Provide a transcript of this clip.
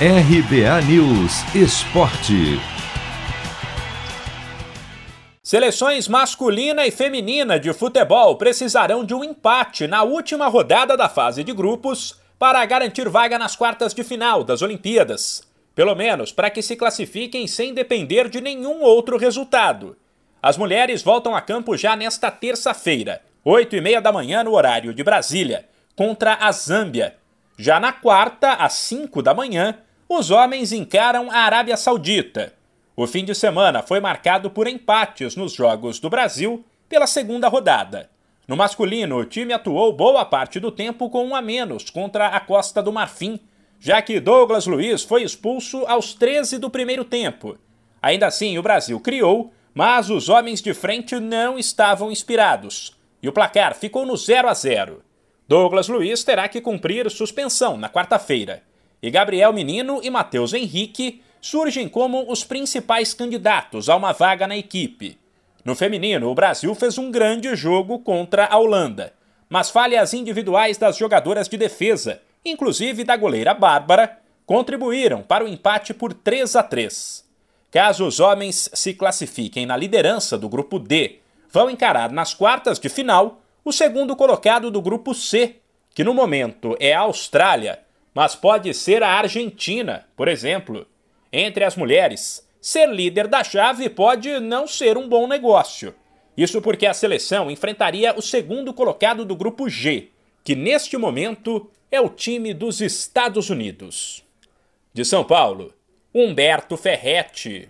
RBA News Esporte. Seleções masculina e feminina de futebol precisarão de um empate na última rodada da fase de grupos para garantir vaga nas quartas de final das Olimpíadas. Pelo menos para que se classifiquem sem depender de nenhum outro resultado. As mulheres voltam a campo já nesta terça-feira, 8 e meia da manhã no horário de Brasília, contra a Zâmbia. Já na quarta, às 5 da manhã, os homens encaram a Arábia Saudita. O fim de semana foi marcado por empates nos Jogos do Brasil pela segunda rodada. No masculino, o time atuou boa parte do tempo com um a menos contra a Costa do Marfim, já que Douglas Luiz foi expulso aos 13 do primeiro tempo. Ainda assim, o Brasil criou, mas os homens de frente não estavam inspirados, e o placar ficou no 0 a 0. Douglas Luiz terá que cumprir suspensão na quarta-feira e Gabriel Menino e Matheus Henrique surgem como os principais candidatos a uma vaga na equipe. No feminino, o Brasil fez um grande jogo contra a Holanda, mas falhas individuais das jogadoras de defesa, inclusive da goleira Bárbara, contribuíram para o empate por 3 a 3. Caso os homens se classifiquem na liderança do grupo D, vão encarar nas quartas de final o segundo colocado do grupo C, que no momento é a Austrália, mas pode ser a Argentina, por exemplo. Entre as mulheres, ser líder da chave pode não ser um bom negócio. Isso porque a seleção enfrentaria o segundo colocado do grupo G, que neste momento é o time dos Estados Unidos. De São Paulo, Humberto Ferretti.